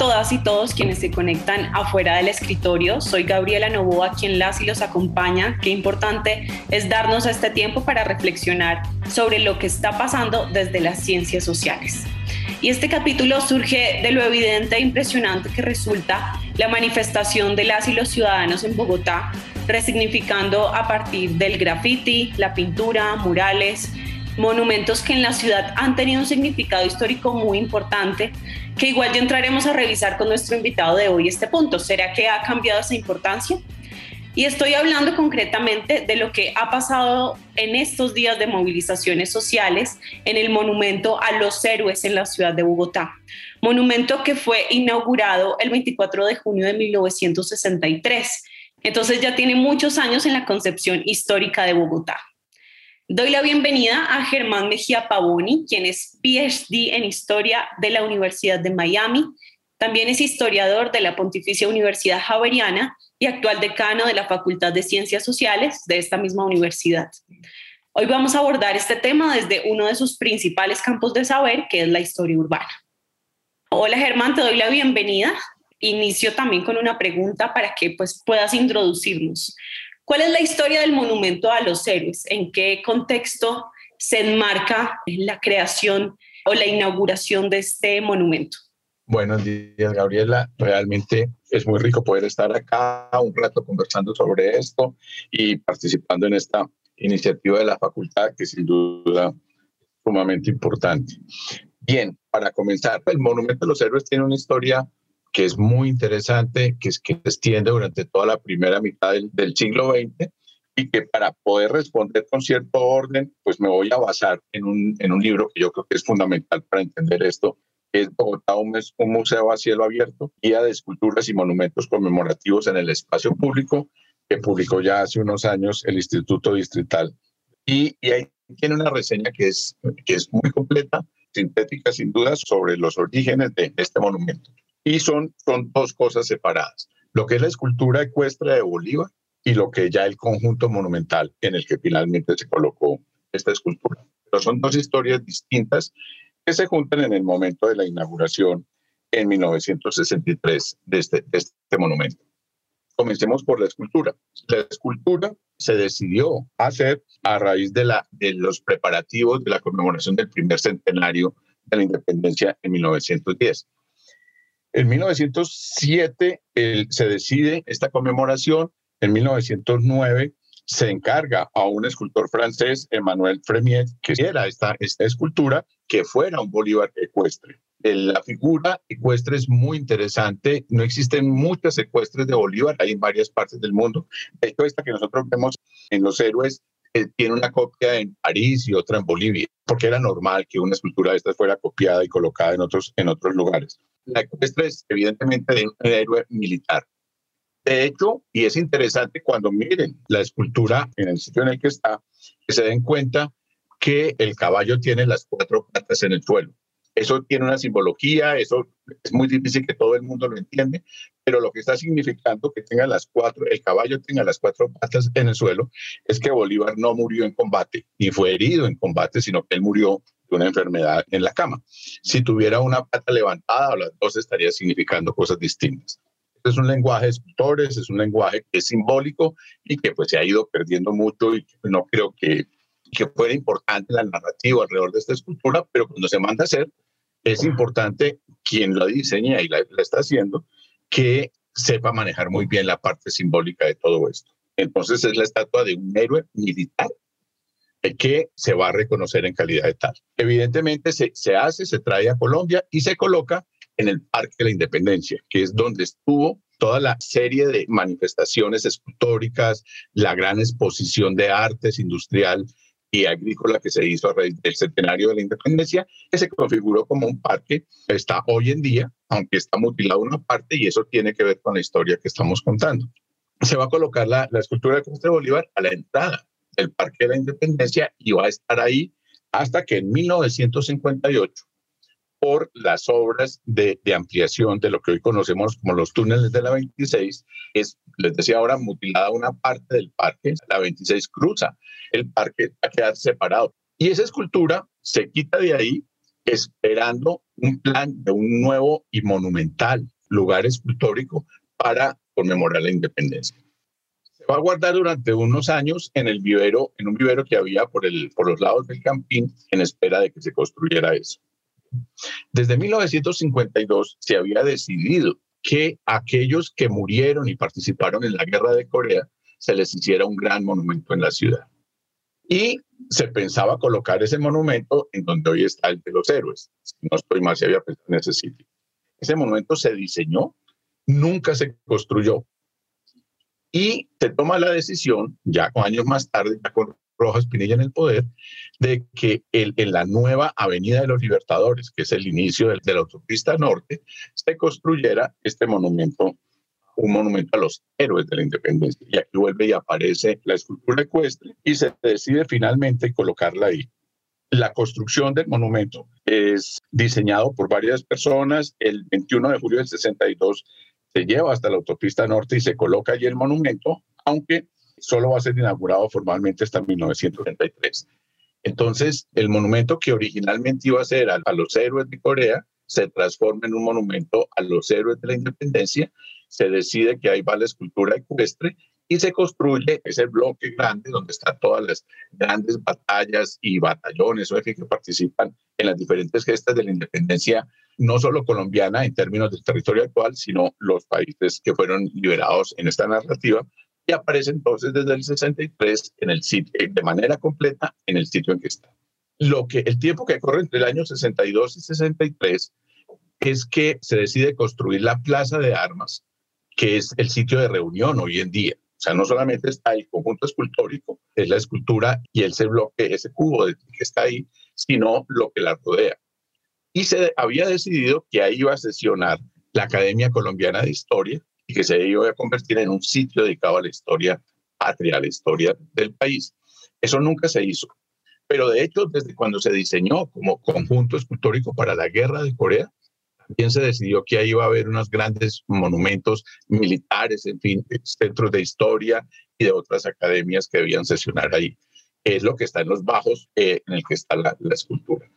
todas y todos quienes se conectan afuera del escritorio. Soy Gabriela Novoa, quien las y los acompaña. Qué importante es darnos este tiempo para reflexionar sobre lo que está pasando desde las ciencias sociales. Y este capítulo surge de lo evidente e impresionante que resulta la manifestación de las y los ciudadanos en Bogotá, resignificando a partir del graffiti, la pintura, murales, monumentos que en la ciudad han tenido un significado histórico muy importante, que igual ya entraremos a revisar con nuestro invitado de hoy este punto. ¿Será que ha cambiado esa importancia? Y estoy hablando concretamente de lo que ha pasado en estos días de movilizaciones sociales en el monumento a los héroes en la ciudad de Bogotá. Monumento que fue inaugurado el 24 de junio de 1963. Entonces ya tiene muchos años en la concepción histórica de Bogotá. Doy la bienvenida a Germán Mejía Pavoni, quien es PhD en Historia de la Universidad de Miami. También es historiador de la Pontificia Universidad Javeriana y actual decano de la Facultad de Ciencias Sociales de esta misma universidad. Hoy vamos a abordar este tema desde uno de sus principales campos de saber, que es la historia urbana. Hola Germán, te doy la bienvenida. Inicio también con una pregunta para que pues, puedas introducirnos. ¿Cuál es la historia del monumento a los héroes? ¿En qué contexto se enmarca la creación o la inauguración de este monumento? Buenos días, Gabriela. Realmente es muy rico poder estar acá un rato conversando sobre esto y participando en esta iniciativa de la facultad que sin duda es sumamente importante. Bien, para comenzar, el Monumento a los Héroes tiene una historia que es muy interesante, que, es, que se extiende durante toda la primera mitad del, del siglo XX y que para poder responder con cierto orden, pues me voy a basar en un, en un libro que yo creo que es fundamental para entender esto, es Bogotá, un, un museo a cielo abierto, guía de esculturas y monumentos conmemorativos en el espacio público, que publicó ya hace unos años el Instituto Distrital. Y, y ahí tiene una reseña que es, que es muy completa, sintética sin duda, sobre los orígenes de este monumento y son, son dos cosas separadas. Lo que es la escultura ecuestre de Bolívar y lo que ya el conjunto monumental en el que finalmente se colocó esta escultura. Pero son dos historias distintas que se juntan en el momento de la inauguración en 1963 de este, de este monumento. Comencemos por la escultura. La escultura se decidió hacer a raíz de, la, de los preparativos de la conmemoración del primer centenario de la independencia en 1910. En 1907 se decide esta conmemoración, en 1909 se encarga a un escultor francés, Emmanuel Fremiet, que hiciera esta, escultura, que fuera un Bolívar ecuestre. La figura ecuestre es muy interesante. No existen muchas ecuestres de Bolívar, hay en varias partes del mundo. De hecho, esta que nosotros vemos en los héroes eh, tiene una copia en París y otra en Bolivia, porque era normal que una escultura de estas fuera copiada y colocada en otros, en otros lugares. La ecuestre es evidentemente de un héroe militar. De hecho, y es interesante cuando miren la escultura en el sitio en el que está, que se den cuenta que el caballo tiene las cuatro patas en el suelo. Eso tiene una simbología, eso es muy difícil que todo el mundo lo entiende, pero lo que está significando que tenga las cuatro, el caballo tenga las cuatro patas en el suelo, es que Bolívar no murió en combate, ni fue herido en combate, sino que él murió de una enfermedad en la cama. Si tuviera una pata levantada o las dos estaría significando cosas distintas. Es un lenguaje de escultores, es un lenguaje que es simbólico y que pues se ha ido perdiendo mucho y no creo que que fuera importante la narrativa alrededor de esta escultura, pero cuando se manda a hacer, es importante quien la diseña y la, está haciendo, que sepa manejar muy bien la parte simbólica de todo esto. Entonces es la estatua de un héroe militar que se va a reconocer en calidad de tal. Evidentemente se, se hace, se trae a Colombia y se coloca en el Parque de la Independencia, que es donde estuvo toda la serie de manifestaciones escultóricas, la gran exposición de artes industrial y agrícola que se hizo a del centenario de la independencia, que se configuró como un parque, está hoy en día, aunque está mutilado una parte, y eso tiene que ver con la historia que estamos contando. Se va a colocar la, la escultura de Costa de Bolívar a la entrada del Parque de la Independencia y va a estar ahí hasta que en 1958 por las obras de, ampliación de lo que hoy conocemos como los túneles de la 26. Es, les decía ahora, mutilada una parte del parque. La 26 cruza el parque a quedar separado. Y esa escultura se quita de ahí esperando un plan de un nuevo y monumental lugar escultórico para conmemorar la independencia. Se va a guardar durante unos años en el vivero, en un vivero que había por, el, por los lados del campín, en espera de que se construyera eso. Desde 1952 se había decidido que aquellos que murieron y participaron en la guerra de Corea se les hiciera un gran monumento en la ciudad. Y se pensaba colocar ese monumento en donde hoy está el de los héroes. no estoy más, se había pensado en ese sitio. Ese monumento se diseñó, nunca se construyó. Y se toma la decisión, ya años más tarde, ya con Rojas Pinilla en el poder, de que en la nueva Avenida de los Libertadores, que es el inicio de, la autopista norte, se construyera este monumento un monumento a los héroes de la independencia. Y aquí vuelve y aparece la escultura ecuestre y se decide finalmente colocarla ahí. La construcción del monumento es diseñado por varias personas. El 21 de julio del 62 se lleva hasta la autopista norte y se coloca allí el monumento, aunque solo va a ser inaugurado formalmente hasta 1933. Entonces, el monumento que originalmente iba a ser a, a los héroes de Corea se transforma en un monumento a los héroes de la independencia se decide que ahí va la escultura ecuestre y se construye ese bloque grande donde están todas las grandes batallas y batallones o que participan en las diferentes gestas de la independencia, no solo colombiana en términos del territorio actual, sino los países que fueron liberados en esta narrativa, aparece entonces desde el 63 en el sitio, de manera completa en el sitio en que está. Lo que el tiempo que corre entre el año 62 y 63 es que se decide construir la plaza de armas que es el sitio de reunión hoy en día. O sea, no solamente está el conjunto escultórico, es la escultura y ese bloque, ese cubo que está ahí, sino lo que la rodea. Y se había decidido que ahí iba a sesionar la Academia Colombiana de Historia y que se iba a convertir en un sitio dedicado a la historia patria, a la historia del país. Eso nunca se hizo. Pero de hecho, desde cuando se diseñó como conjunto escultórico para la guerra de Corea, también se decidió que ahí iba a haber unos grandes monumentos militares, en fin, centros de historia y de otras academias que debían sesionar ahí. Es lo que está en los bajos eh, en el que está la, la escultura.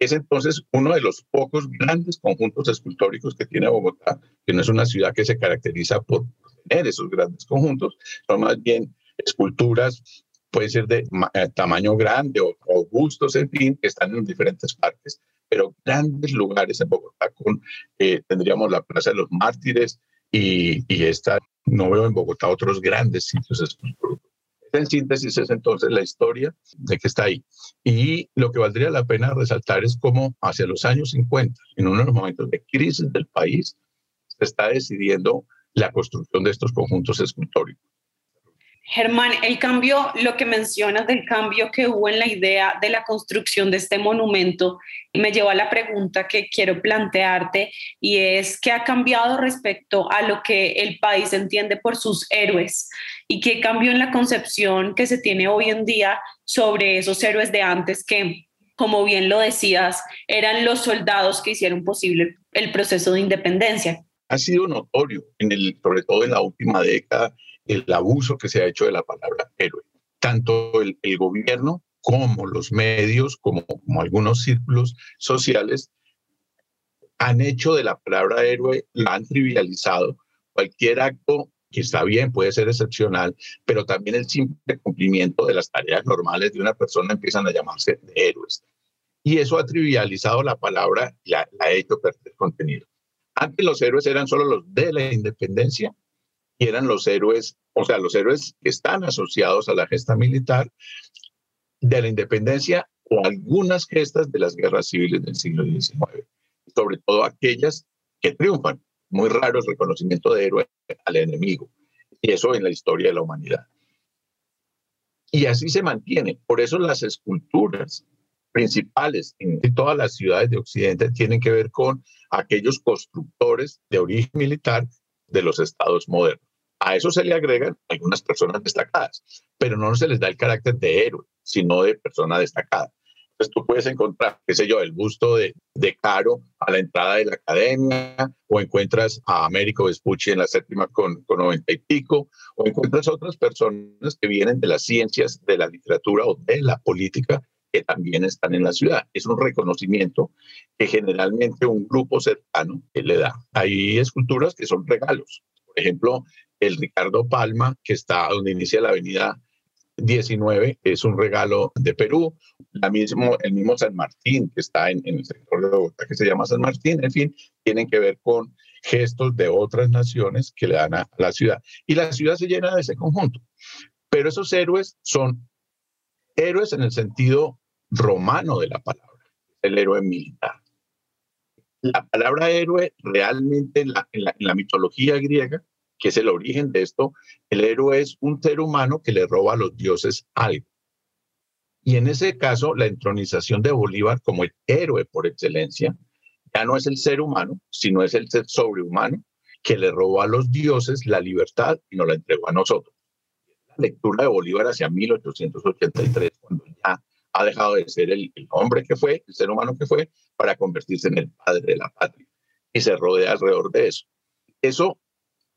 Es entonces uno de los pocos grandes conjuntos escultóricos que tiene Bogotá, que no es una ciudad que se caracteriza por tener esos grandes conjuntos, son más bien esculturas pueden ser de eh, tamaño grande o robustos, en fin, que están en diferentes partes, pero grandes lugares en Bogotá, con, eh, tendríamos la Plaza de los Mártires y, y esta, no veo en Bogotá otros grandes sitios En síntesis es entonces la historia de que está ahí. Y lo que valdría la pena resaltar es cómo hacia los años 50, en uno de los momentos de crisis del país, se está decidiendo la construcción de estos conjuntos escultóricos. Germán, el cambio, lo que mencionas del cambio que hubo en la idea de la construcción de este monumento, me lleva a la pregunta que quiero plantearte y es qué ha cambiado respecto a lo que el país entiende por sus héroes y qué cambió en la concepción que se tiene hoy en día sobre esos héroes de antes que, como bien lo decías, eran los soldados que hicieron posible el proceso de independencia. Ha sido notorio, en el, sobre todo en la última década, el abuso que se ha hecho de la palabra héroe. Tanto el, gobierno como los medios, como, algunos círculos sociales, han hecho de la palabra héroe, la han trivializado. Cualquier acto que está bien, puede ser excepcional, pero también el simple cumplimiento de las tareas normales de una persona empiezan a llamarse héroes. Y eso ha trivializado la palabra y la, la ha hecho perder contenido. Antes los héroes eran solo los de la independencia y eran los héroes, o sea, los héroes que están asociados a la gesta militar de la independencia o algunas gestas de las guerras civiles del siglo XIX, sobre todo aquellas que triunfan. Muy raro el reconocimiento de héroe al enemigo, y eso en la historia de la humanidad. Y así se mantiene. Por eso las esculturas principales en todas las ciudades de Occidente tienen que ver con aquellos constructores de origen militar de los estados modernos. A eso se le agregan algunas personas destacadas, pero no se les da el carácter de héroe, sino de persona destacada. Entonces tú puedes encontrar, qué sé yo, el busto de, de Caro a la entrada de la academia, o encuentras a Américo Vespucci en la séptima con, con 90 y pico, o encuentras otras personas que vienen de las ciencias, de la literatura o de la política que también están en la ciudad. Es un reconocimiento que generalmente un grupo cercano le da. Hay esculturas que son regalos. Por ejemplo, el Ricardo Palma, que está donde inicia la avenida 19, es un regalo de Perú. La mismo, el mismo San Martín, que está en, el sector de Bogotá, que se llama San Martín, en fin, tienen que ver con gestos de otras naciones que le dan a la ciudad. Y la ciudad se llena de ese conjunto. Pero esos héroes son héroes en el sentido romano de la palabra, el héroe militar. La palabra héroe realmente en la, en la, mitología griega, que es el origen de esto, el héroe es un ser humano que le roba a los dioses algo. Y en ese caso, la entronización de Bolívar como el héroe por excelencia, ya no es el ser humano, sino es el ser sobrehumano que le robó a los dioses la libertad y nos la entregó a nosotros. La lectura de Bolívar hacia 1883, cuando ya ha dejado de ser el, hombre que fue, el ser humano que fue, para convertirse en el padre de la patria. Y se rodea alrededor de eso. Eso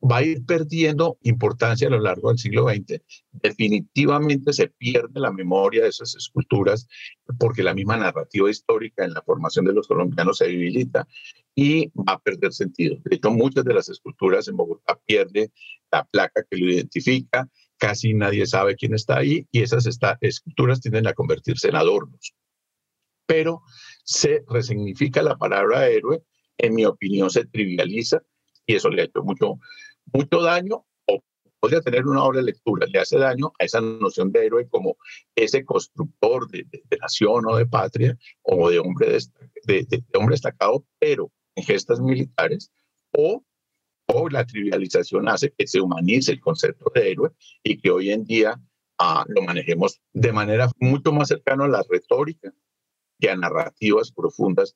va a ir perdiendo importancia a lo largo del siglo XX. Definitivamente se pierde la memoria de esas esculturas porque la misma narrativa histórica en la formación de los colombianos se debilita y va a perder sentido. De hecho, muchas de las esculturas en Bogotá pierden la placa que lo identifica, casi nadie sabe quién está ahí y esas esculturas tienden a convertirse en adornos. Pero se resignifica la palabra héroe, en mi opinión se trivializa y eso le ha hecho mucho mucho daño o podría tener una obra de lectura, le hace daño a esa noción de héroe como ese constructor de, nación o de patria o de hombre, de, hombre destacado, pero en gestas militares, o, o la trivialización hace que se humanice el concepto de héroe y que hoy en día ah, lo manejemos de manera mucho más cercana a la retórica que a narrativas profundas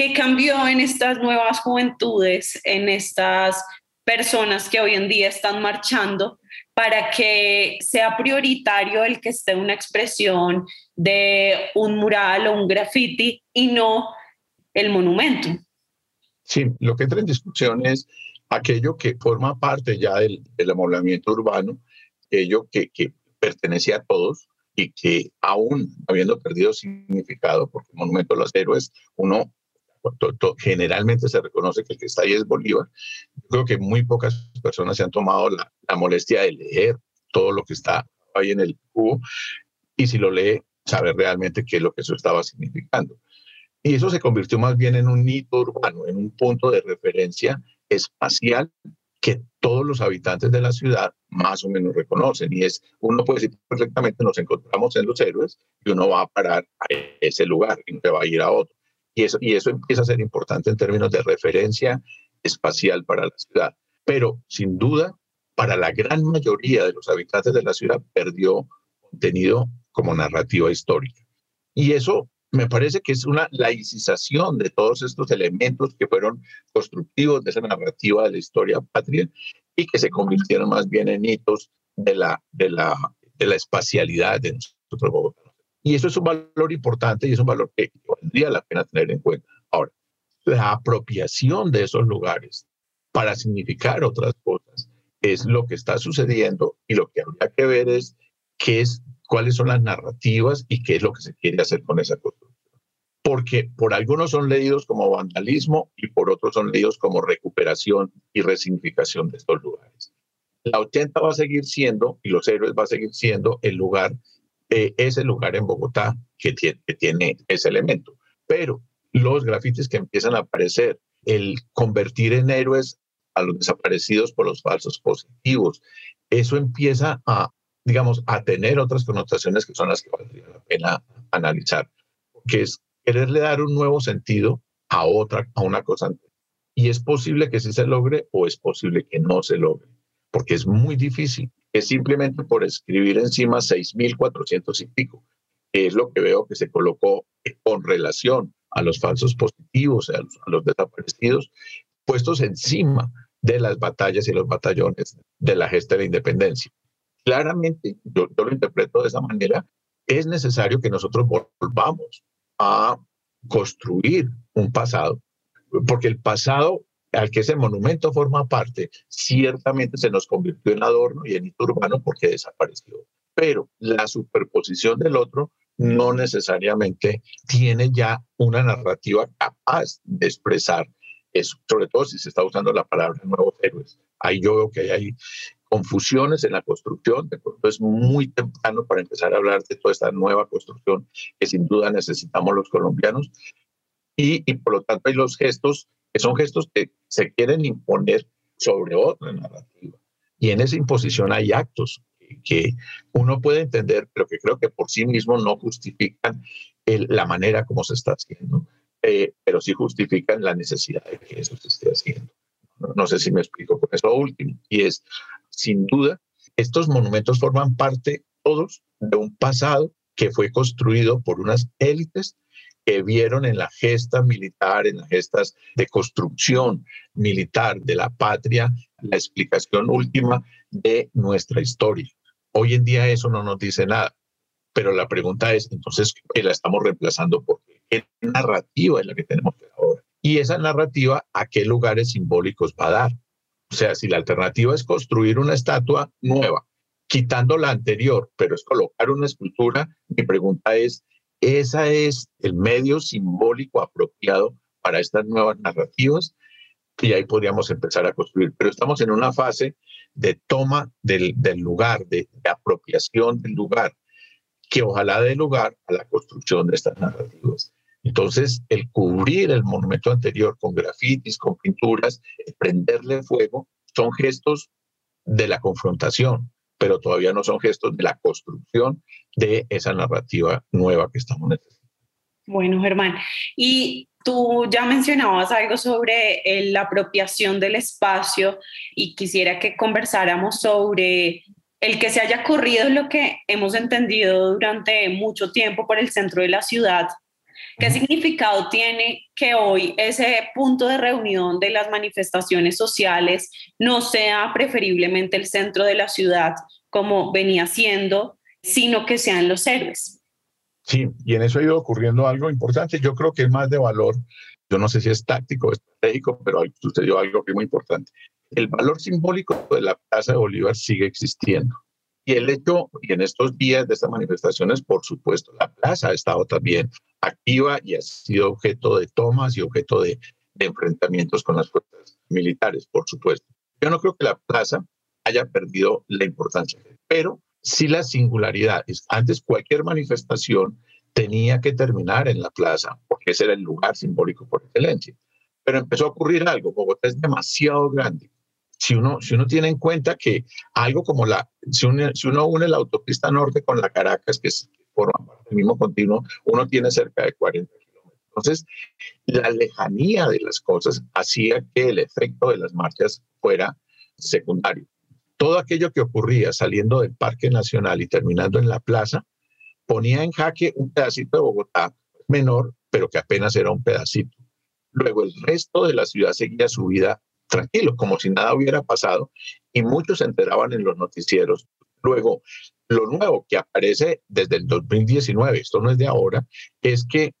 ¿Qué cambió en estas nuevas juventudes, en estas personas que hoy en día están marchando para que sea prioritario el que esté una expresión de un mural o un graffiti y no el monumento. Sí, lo que entra en discusión es aquello que forma parte ya del, del amoblamiento urbano, aquello que, que a todos y que aún habiendo perdido significado, porque el monumento de los héroes, uno generalmente se reconoce que el que está ahí es Bolívar. Yo creo que muy pocas personas se han tomado la, molestia de leer todo lo que está ahí en el cubo y si lo lee, saber realmente qué es lo que eso estaba significando. Y eso se convirtió más bien en un hito urbano, en un punto de referencia espacial que todos los habitantes de la ciudad más o menos reconocen. Y es, uno puede decir perfectamente, nos encontramos en los héroes y uno va a parar a ese lugar y no va a ir a otro. Y eso, y eso empieza a ser importante en términos de referencia espacial para la ciudad. Pero sin duda, para la gran mayoría de los habitantes de la ciudad, perdió contenido como narrativa histórica. Y eso me parece que es una laicización de todos estos elementos que fueron constructivos de esa narrativa de la historia patria y que se convirtieron más bien en hitos de la, de la, de la espacialidad de Bogotá. Y eso es un valor importante y es un valor que valdría la pena tener en cuenta. Ahora, la apropiación de esos lugares para significar otras cosas es lo que está sucediendo y lo que habría que ver es qué es, cuáles son las narrativas y qué es lo que se quiere hacer con esa construcción. Porque por algunos son leídos como vandalismo y por otros son leídos como recuperación y resignificación de estos lugares. La 80 va a seguir siendo, y los héroes va a seguir siendo, el lugar eh, es el lugar en Bogotá que tiene, ese elemento. Pero los grafitis que empiezan a aparecer, el convertir en héroes a los desaparecidos por los falsos positivos, eso empieza a, digamos, a tener otras connotaciones que son las que valdría la pena analizar, que es quererle dar un nuevo sentido a otra, a una cosa. Y es posible que sí se logre o es posible que no se logre, porque es muy difícil es simplemente por escribir encima 6.400 y pico. Es lo que veo que se colocó con relación a los falsos positivos, a los, desaparecidos, puestos encima de las batallas y los batallones de la gesta de la independencia. Claramente, yo, yo lo interpreto de esa manera, es necesario que nosotros volvamos a construir un pasado, porque el pasado al que ese monumento forma parte, ciertamente se nos convirtió en adorno y en hito urbano porque desapareció. Pero la superposición del otro no necesariamente tiene ya una narrativa capaz de expresar eso, sobre todo si se está usando la palabra nuevos héroes. Ahí yo veo que hay confusiones en la construcción, de pronto es muy temprano para empezar a hablar de toda esta nueva construcción que sin duda necesitamos los colombianos, y, y por lo tanto hay los gestos que son gestos que se quieren imponer sobre otra narrativa. Y en esa imposición hay actos que uno puede entender, pero que creo que por sí mismos no justifican la manera como se está haciendo, eh, pero sí justifican la necesidad de que eso se esté haciendo. No, sé si me explico con eso último. Y es, sin duda, estos monumentos forman parte todos de un pasado que fue construido por unas élites que vieron en la gesta militar, en las gestas de construcción militar de la patria, la explicación última de nuestra historia. Hoy en día eso no nos dice nada, pero la pregunta es, entonces, ¿qué la estamos reemplazando por qué? narrativa es la que tenemos ahora? Y esa narrativa, ¿a qué lugares simbólicos va a dar? O sea, si la alternativa es construir una estatua nueva, quitando la anterior, pero es colocar una escultura, mi pregunta es, ¿ese es el medio simbólico apropiado para estas nuevas narrativas? Y ahí podríamos empezar a construir. Pero estamos en una fase de toma del, lugar, de, apropiación del lugar, que ojalá dé lugar a la construcción de estas narrativas. Entonces, el cubrir el monumento anterior con grafitis, con pinturas, prenderle fuego, son gestos de la confrontación, pero todavía no son gestos de la construcción de esa narrativa nueva que estamos necesitando. Bueno, Germán, y Tú ya mencionabas algo sobre eh, la apropiación del espacio y quisiera que conversáramos sobre el que se haya corrido lo que hemos entendido durante mucho tiempo por el centro de la ciudad. ¿Qué significado tiene que hoy ese punto de reunión de las manifestaciones sociales no sea preferiblemente el centro de la ciudad como venía siendo, sino que sean los héroes? Sí, y en eso ha ido ocurriendo algo importante. Yo creo que es más de valor. Yo no sé si es táctico o estratégico, pero sucedió algo que es muy importante. El valor simbólico de la Plaza de Bolívar sigue existiendo. Y el hecho, y en estos días de estas manifestaciones, por supuesto, la plaza ha estado también activa y ha sido objeto de tomas y objeto de, de enfrentamientos con las fuerzas militares, por supuesto. Yo no creo que la plaza haya perdido la importancia, pero si la singularidad es, antes cualquier manifestación tenía que terminar en la plaza, porque ese era el lugar simbólico por excelencia. Pero empezó a ocurrir algo, Bogotá es demasiado grande. Si uno, si uno tiene en cuenta que algo como la, si uno, si uno une la autopista norte con la Caracas, que forma parte del mismo continuo, uno tiene cerca de 40 kilómetros. Entonces, la lejanía de las cosas hacía que el efecto de las marchas fuera secundario todo aquello que ocurría saliendo del Parque Nacional y terminando en la plaza ponía en jaque un pedacito de Bogotá menor, pero que apenas era un pedacito. Luego el resto de la ciudad seguía su vida tranquilo, como si nada hubiera pasado, y muchos se enteraban en los noticieros. Luego, lo nuevo que aparece desde el 2019, esto no es de ahora, es que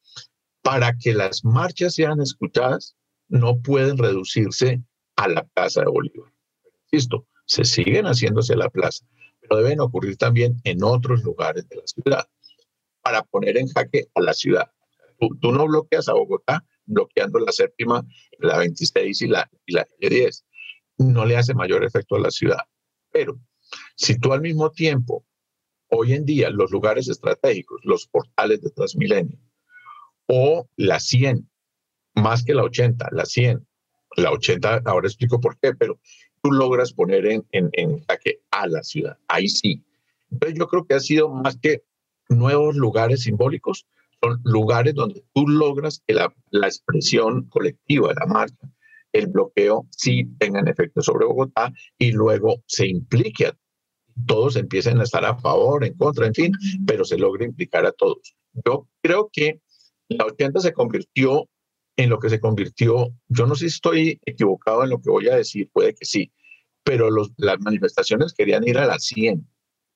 para que las marchas sean escuchadas, no pueden reducirse a la Plaza de Bolívar. Insisto, se siguen haciéndose la plaza, pero deben ocurrir también en otros lugares de la ciudad para poner en jaque a la ciudad. Tú, no bloqueas a Bogotá bloqueando la séptima, la 26 y la, y la 10. No le hace mayor efecto a la ciudad. Pero si tú al mismo tiempo, hoy en día, los lugares estratégicos, los portales de Transmilenio, o la 100, más que la 80, la 100, la 80, ahora explico por qué, pero tú logras poner en, en, jaque a la ciudad. Ahí sí. Entonces yo creo que ha sido más que nuevos lugares simbólicos, son lugares donde tú logras que la, la expresión colectiva la marcha, el bloqueo, sí tengan efecto sobre Bogotá y luego se implique a todos empiecen a estar a favor, en contra, en fin, pero se logra implicar a todos. Yo creo que la 80 se convirtió en lo que se convirtió, yo no sé si estoy equivocado en lo que voy a decir, puede que sí, pero los, las manifestaciones querían ir a la 100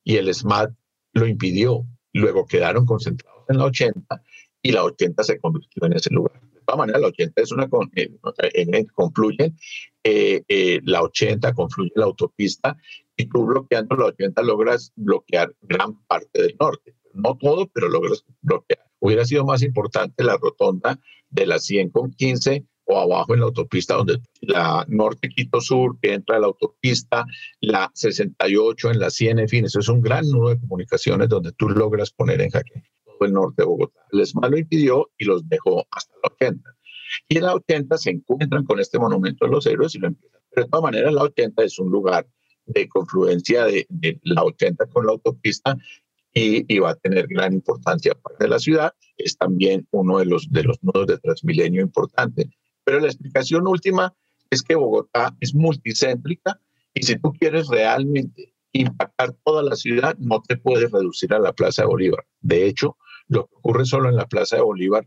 y el SMAT lo impidió. Luego quedaron concentrados en la 80 y la 80 se convirtió en ese lugar. Todas maneras, la 80 es una, eh, en, confluyen, eh, eh, la 80 confluye la autopista y tú bloqueando la 80 logras bloquear gran parte del norte. no todo, pero logras bloquear. Hubiera sido más importante la rotonda de la 100 con 15 o abajo en la autopista donde la norte Quito Sur que entra a la autopista, la 68 en la 100, en fin, eso es un gran nudo de comunicaciones donde tú logras poner en jaque todo el norte de Bogotá. El ESMA lo impidió y los dejó hasta la 80. Y en la 80 se encuentran con este monumento de los héroes y lo empiezan. Pero de todas maneras la 80 es un lugar de confluencia de, de la 80 con la autopista y, va a tener gran importancia para la ciudad. Es también uno de los, de los nodos de Transmilenio importante. Pero la explicación última es que Bogotá es multicéntrica y si tú quieres realmente impactar toda la ciudad, no te puedes reducir a la Plaza de Bolívar. De hecho, lo que ocurre solo en la Plaza de Bolívar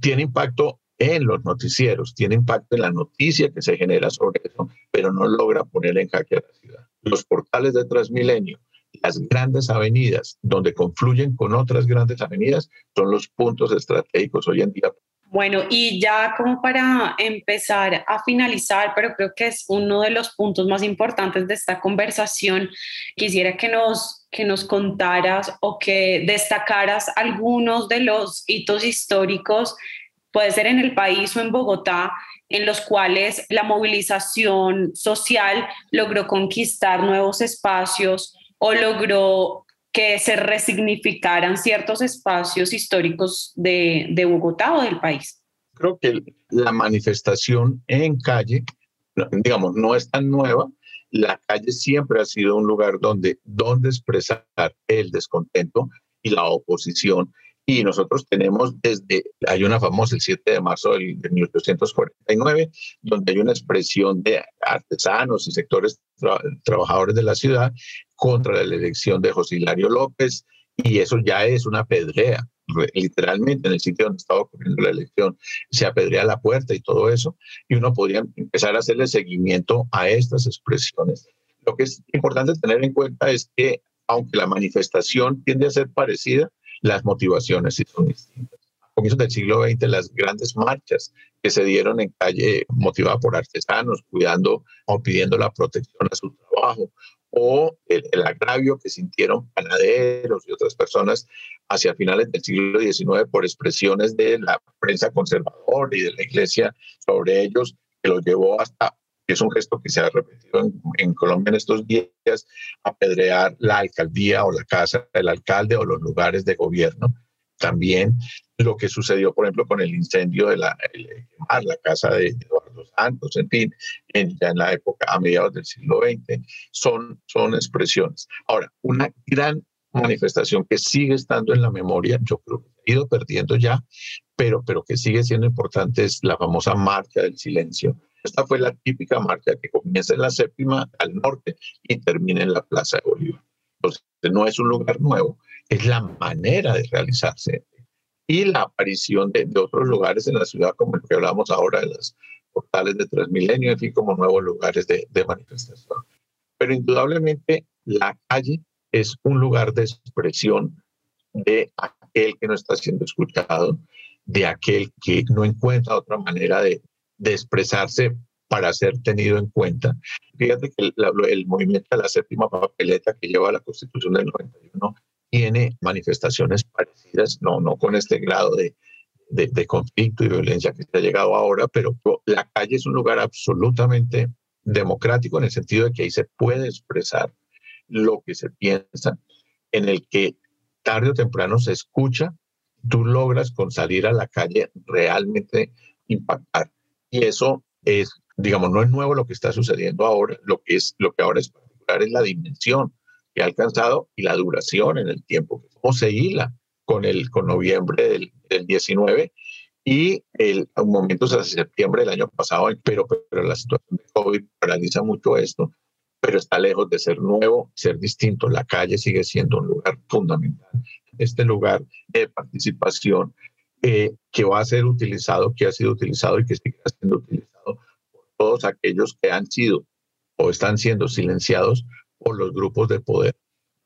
tiene impacto en los noticieros, tiene impacto en la noticia que se genera sobre eso, pero no logra poner en jaque a la ciudad. Los portales de Transmilenio, las grandes avenidas donde confluyen con otras grandes avenidas, son los puntos estratégicos hoy en día bueno, y ya como para empezar a finalizar, pero creo que es uno de los puntos más importantes de esta conversación, quisiera que nos, que nos contaras o que destacaras algunos de los hitos históricos, puede ser en el país o en Bogotá, en los cuales la movilización social logró conquistar nuevos espacios o logró que se resignificaran ciertos espacios históricos de, de Bogotá o del país? Creo que la manifestación en calle, digamos, no es tan nueva. La calle siempre ha sido un lugar donde, donde expresar el descontento y la oposición y nosotros tenemos desde, hay una famosa, el 7 de marzo del, de 1849, donde hay una expresión de artesanos y sectores trabajadores de la ciudad contra la elección de José Hilario López, y eso ya es una pedrea, literalmente en el sitio donde estaba ocurriendo la elección, se apedrea la puerta y todo eso, y uno podría empezar a hacerle seguimiento a estas expresiones. Lo que es importante tener en cuenta es que, aunque la manifestación tiende a ser parecida, las motivaciones sí son distintas. A comienzos del siglo XX, las grandes marchas que se dieron en calle motivadas por artesanos, cuidando o pidiendo la protección a su trabajo, o el, agravio que sintieron panaderos y otras personas hacia finales del siglo XIX por expresiones de la prensa conservadora y de la iglesia sobre ellos, que los llevó hasta es un gesto que se ha repetido en, Colombia en estos días, apedrear la alcaldía o la casa del alcalde o los lugares de gobierno. También lo que sucedió, por ejemplo, con el incendio de la, la casa de Eduardo Santos, en fin, en, ya en la época, a mediados del siglo XX, son, son expresiones. Ahora, una gran manifestación que sigue estando en la memoria, yo creo que ha ido perdiendo ya, pero, pero que sigue siendo importante es la famosa marcha del silencio esta fue la típica marcha que comienza en la séptima al norte y termina en la Plaza de Bolívar. Entonces, no es un lugar nuevo, es la manera de realizarse. Y la aparición de, otros lugares en la ciudad, como el que hablamos ahora de los portales de Transmilenio, en fin, como nuevos lugares de, de manifestación. Pero indudablemente la calle es un lugar de expresión de aquel que no está siendo escuchado, de aquel que no encuentra otra manera de, de expresarse para ser tenido en cuenta. Fíjate que el, movimiento de la séptima papeleta que lleva la Constitución del 91 tiene manifestaciones parecidas, no, no con este grado de, de, conflicto y violencia que se ha llegado ahora, pero la calle es un lugar absolutamente democrático en el sentido de que ahí se puede expresar lo que se piensa, en el que tarde o temprano se escucha, tú logras con salir a la calle realmente impactar. Y eso es, digamos, no es nuevo lo que está sucediendo ahora, lo que, es, lo que ahora es particular es la dimensión que ha alcanzado y la duración en el tiempo, cómo se hila con, el, con noviembre del, del 19 y el momentos hasta septiembre del año pasado, pero, pero la situación de COVID paraliza mucho esto, pero está lejos de ser nuevo, ser distinto. La calle sigue siendo un lugar fundamental. Este lugar de participación eh, que va a ser utilizado, que ha sido utilizado y que sigue siendo utilizado por todos aquellos que han sido o están siendo silenciados por los grupos de poder.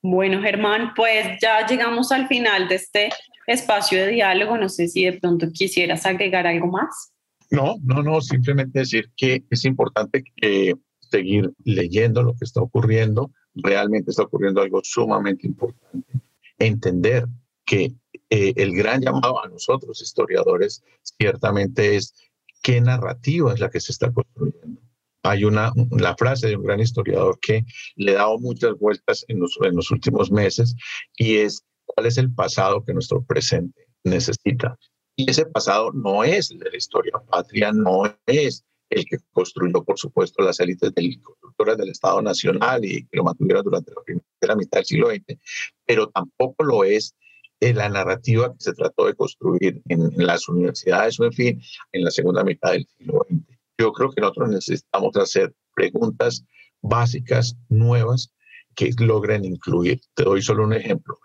Bueno, Germán, pues ya llegamos al final de este espacio de diálogo. No sé si de pronto quisieras agregar algo más. No, no, no, simplemente decir que es importante que seguir leyendo lo que está ocurriendo. Realmente está ocurriendo algo sumamente importante entender que eh, el gran llamado a nosotros, historiadores, ciertamente es qué narrativa es la que se está construyendo. Hay una, la frase de un gran historiador que le ha dado muchas vueltas en los, en los últimos meses y es cuál es el pasado que nuestro presente necesita. Y ese pasado no es el de la historia patria, no es el que construyó, por supuesto, las élites del, constructoras del Estado Nacional y que lo mantuvieron durante la primera mitad del siglo XX, pero tampoco lo es la narrativa que se trató de construir en, las universidades o, en fin, en la segunda mitad del siglo XX. Yo creo que nosotros necesitamos hacer preguntas básicas, nuevas, que logren incluir. Te doy solo un ejemplo.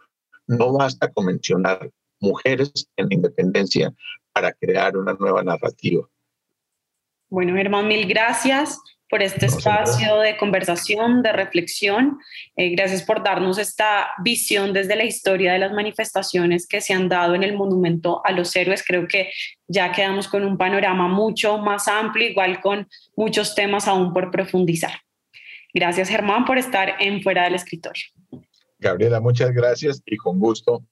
No basta con mencionar mujeres en la independencia para crear una nueva narrativa. Bueno, Germán, mil gracias por este espacio de conversación, de reflexión. Eh, gracias por darnos esta visión desde la historia de las manifestaciones que se han dado en el monumento a los héroes. Creo que ya quedamos con un panorama mucho más amplio, igual con muchos temas aún por profundizar. Gracias, Germán, por estar en Fuera del Escritorio. Gabriela, muchas gracias y con gusto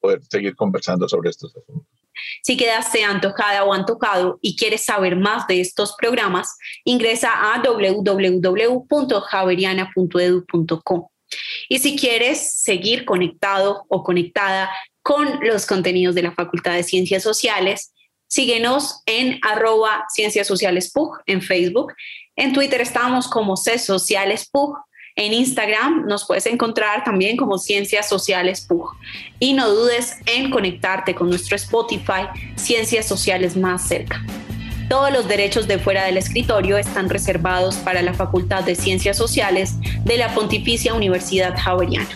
poder seguir conversando sobre estos asuntos. Si quedaste antojada o antojado y quieres saber más de estos programas, ingresa a www.javeriana.edu.com. Y si quieres seguir conectado o conectada con los contenidos de la Facultad de Ciencias Sociales, síguenos en arroba Ciencias Sociales PUG en Facebook. En Twitter estamos como C Sociales PUG en Instagram nos puedes encontrar también como Ciencias Sociales PUG. Y no dudes en conectarte con nuestro Spotify Ciencias Sociales más cerca. Todos los derechos de fuera del escritorio están reservados para la Facultad de Ciencias Sociales de la Pontificia Universidad Javeriana.